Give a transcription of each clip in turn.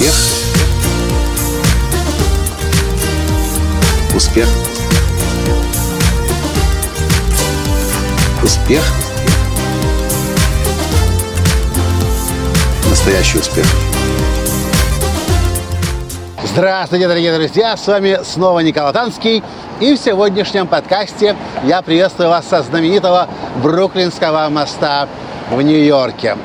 Успех. Успех. Успех. Настоящий успех. Здравствуйте, дорогие друзья! С вами снова Николай Танский. И в сегодняшнем подкасте я приветствую вас со знаменитого Бруклинского моста в Нью-Йорке.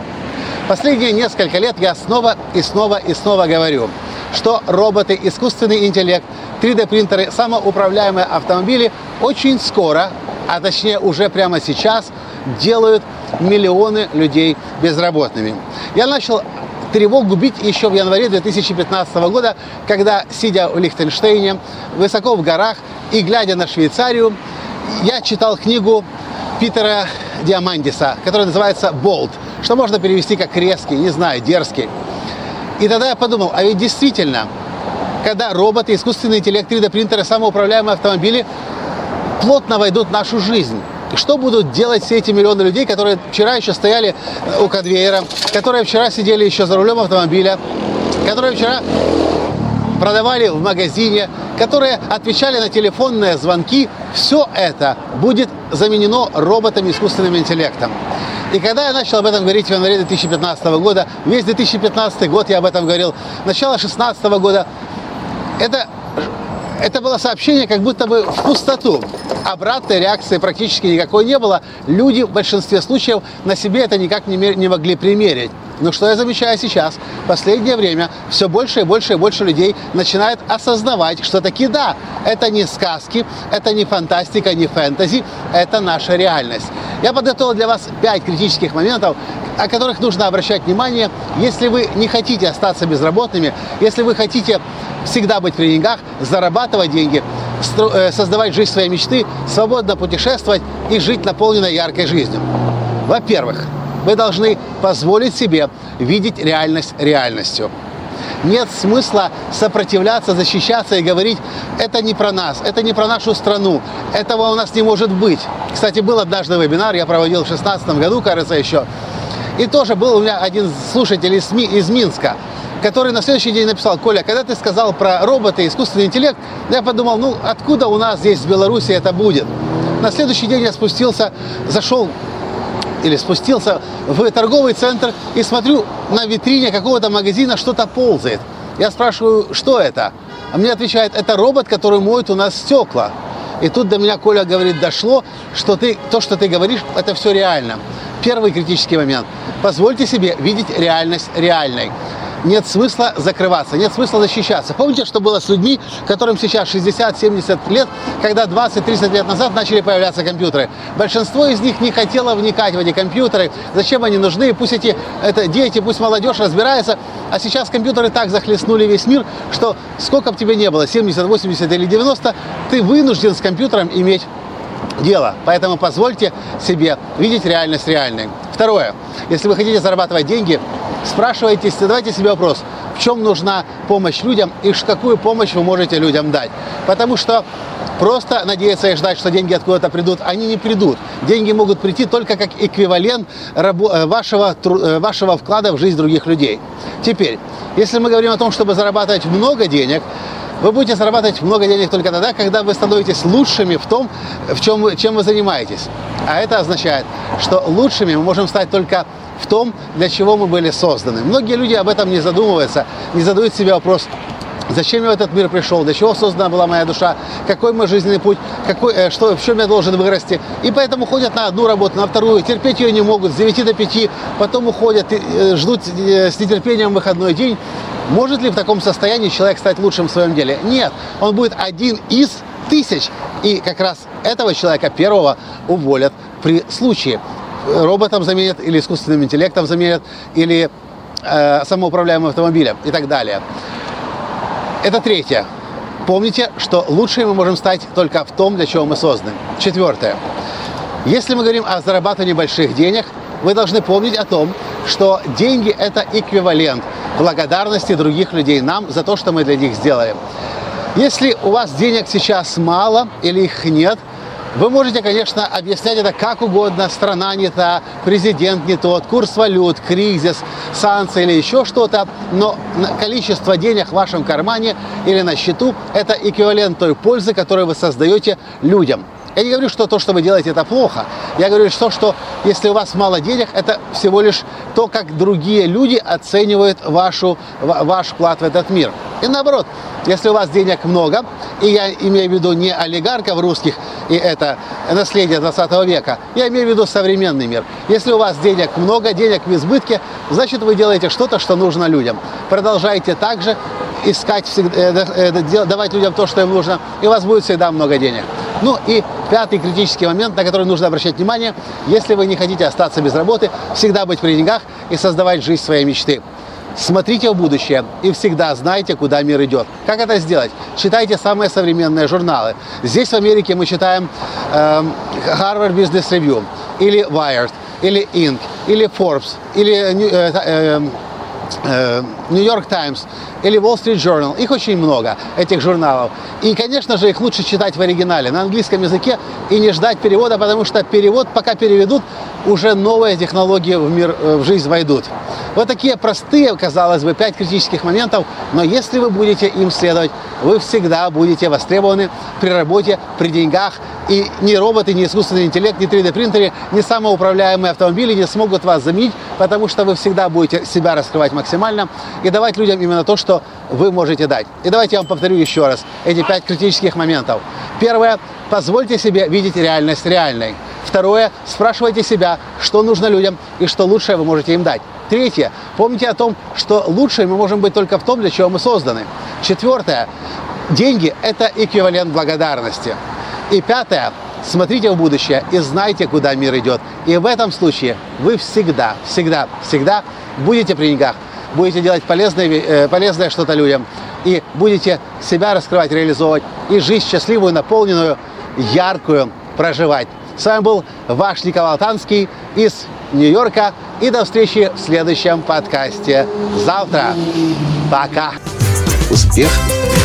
Последние несколько лет я снова и снова и снова говорю, что роботы, искусственный интеллект, 3D-принтеры, самоуправляемые автомобили очень скоро, а точнее уже прямо сейчас, делают миллионы людей безработными. Я начал тревогу бить еще в январе 2015 года, когда, сидя в Лихтенштейне, высоко в горах и глядя на Швейцарию, я читал книгу Питера Диамандиса, которая называется «Болт», что можно перевести как резкий, не знаю, дерзкий. И тогда я подумал, а ведь действительно, когда роботы, искусственный интеллект, 3D-принтеры, самоуправляемые автомобили плотно войдут в нашу жизнь, что будут делать все эти миллионы людей, которые вчера еще стояли у конвейера, которые вчера сидели еще за рулем автомобиля, которые вчера продавали в магазине, которые отвечали на телефонные звонки, все это будет заменено роботами искусственным интеллектом. И когда я начал об этом говорить в январе 2015 года, весь 2015 год я об этом говорил, начало 2016 года, это, это было сообщение как будто бы в пустоту. Обратной реакции практически никакой не было. Люди в большинстве случаев на себе это никак не, не могли примерить. Но что я замечаю сейчас? В последнее время все больше и больше и больше людей начинают осознавать, что таки да, это не сказки, это не фантастика, не фэнтези, это наша реальность. Я подготовил для вас пять критических моментов, о которых нужно обращать внимание, если вы не хотите остаться безработными, если вы хотите всегда быть при деньгах, зарабатывать деньги, э, создавать жизнь своей мечты, свободно путешествовать и жить наполненной яркой жизнью. Во-первых, вы должны позволить себе видеть реальность реальностью. Нет смысла сопротивляться, защищаться и говорить, это не про нас, это не про нашу страну, этого у нас не может быть. Кстати, был однажды вебинар, я проводил в 2016 году, кажется, еще. И тоже был у меня один слушатель из, из Минска, который на следующий день написал, Коля, когда ты сказал про роботы, искусственный интеллект, я подумал, ну откуда у нас здесь в Беларуси это будет? На следующий день я спустился, зашел или спустился в торговый центр и смотрю на витрине какого-то магазина что-то ползает. Я спрашиваю, что это? А мне отвечает, это робот, который моет у нас стекла. И тут до меня Коля говорит, дошло, что ты, то, что ты говоришь, это все реально. Первый критический момент. Позвольте себе видеть реальность реальной нет смысла закрываться, нет смысла защищаться. Помните, что было с людьми, которым сейчас 60-70 лет, когда 20-30 лет назад начали появляться компьютеры? Большинство из них не хотело вникать в эти компьютеры, зачем они нужны, пусть эти это дети, пусть молодежь разбирается. А сейчас компьютеры так захлестнули весь мир, что сколько бы тебе не было, 70, 80 или 90, ты вынужден с компьютером иметь дело. Поэтому позвольте себе видеть реальность реальной. Второе. Если вы хотите зарабатывать деньги, спрашивайте, задавайте себе вопрос, в чем нужна помощь людям и какую помощь вы можете людям дать. Потому что просто надеяться и ждать, что деньги откуда-то придут, они не придут. Деньги могут прийти только как эквивалент э, вашего, э, вашего вклада в жизнь других людей. Теперь, если мы говорим о том, чтобы зарабатывать много денег, вы будете зарабатывать много денег только тогда, когда вы становитесь лучшими в том, в чем, чем вы занимаетесь. А это означает, что лучшими мы можем стать только в том, для чего мы были созданы. Многие люди об этом не задумываются, не задают себе вопрос, Зачем я в этот мир пришел? Для чего создана была моя душа? Какой мой жизненный путь? Какой, э, что, в чем я должен вырасти? И поэтому ходят на одну работу, на вторую, терпеть ее не могут, с 9 до 5, потом уходят, э, ждут э, с нетерпением выходной день. Может ли в таком состоянии человек стать лучшим в своем деле? Нет, он будет один из тысяч. И как раз этого человека первого уволят при случае роботом заменят, или искусственным интеллектом заменят, или э, самоуправляемым автомобилем и так далее. Это третье. Помните, что лучшие мы можем стать только в том, для чего мы созданы. Четвертое. Если мы говорим о зарабатывании больших денег, вы должны помнить о том, что деньги – это эквивалент благодарности других людей нам за то, что мы для них сделали. Если у вас денег сейчас мало или их нет – Вы можете, конечно, объяснять это как угодно. Страна не та, президент не тот, курс валют, кризис, санкции или еще что-то. Но количество денег в вашем кармане или на счету – это эквивалент той пользы, которую вы создаете людям. Я не говорю, что то, что вы делаете, это плохо. Я говорю, что, что если у вас мало денег, это всего лишь то, как другие люди оценивают вашу, ваш вклад в этот мир. И наоборот, если у вас денег много, и я имею в виду не олигархов русских, и это наследие 20 века, я имею в виду современный мир. Если у вас денег много, денег в избытке, значит вы делаете что-то, что нужно людям. Продолжайте также искать, э, э, давать людям то, что им нужно, и у вас будет всегда много денег. Ну и пятый критический момент, на который нужно обращать внимание, если вы не хотите остаться без работы, всегда быть при деньгах и создавать жизнь своей мечты. Смотрите в будущее и всегда знайте, куда мир идет. Как это сделать? Читайте самые современные журналы. Здесь в Америке мы читаем э, Harvard Business Review или Wired, или Inc., или Forbes, или э, э, э, New York Times или Wall Street Journal. Их очень много, этих журналов. И, конечно же, их лучше читать в оригинале, на английском языке, и не ждать перевода, потому что перевод, пока переведут, уже новые технологии в, мир, э, в жизнь войдут. Вот такие простые, казалось бы, пять критических моментов, но если вы будете им следовать, вы всегда будете востребованы при работе, при деньгах, и ни роботы, ни искусственный интеллект, ни 3D-принтеры, ни самоуправляемые автомобили не смогут вас заменить, потому что вы всегда будете себя раскрывать максимально и давать людям именно то, что вы можете дать. И давайте я вам повторю еще раз эти пять критических моментов. Первое. Позвольте себе видеть реальность реальной. Второе. Спрашивайте себя, что нужно людям и что лучшее вы можете им дать. Третье. Помните о том, что лучшее мы можем быть только в том, для чего мы созданы. Четвертое. Деньги – это эквивалент благодарности. И пятое, смотрите в будущее и знайте, куда мир идет. И в этом случае вы всегда, всегда, всегда будете при деньгах, будете делать полезное, э, полезное что-то людям и будете себя раскрывать, реализовывать и жизнь счастливую, наполненную, яркую проживать. С вами был ваш Николай Танский из Нью-Йорка. И до встречи в следующем подкасте завтра. Пока. Успех Успех.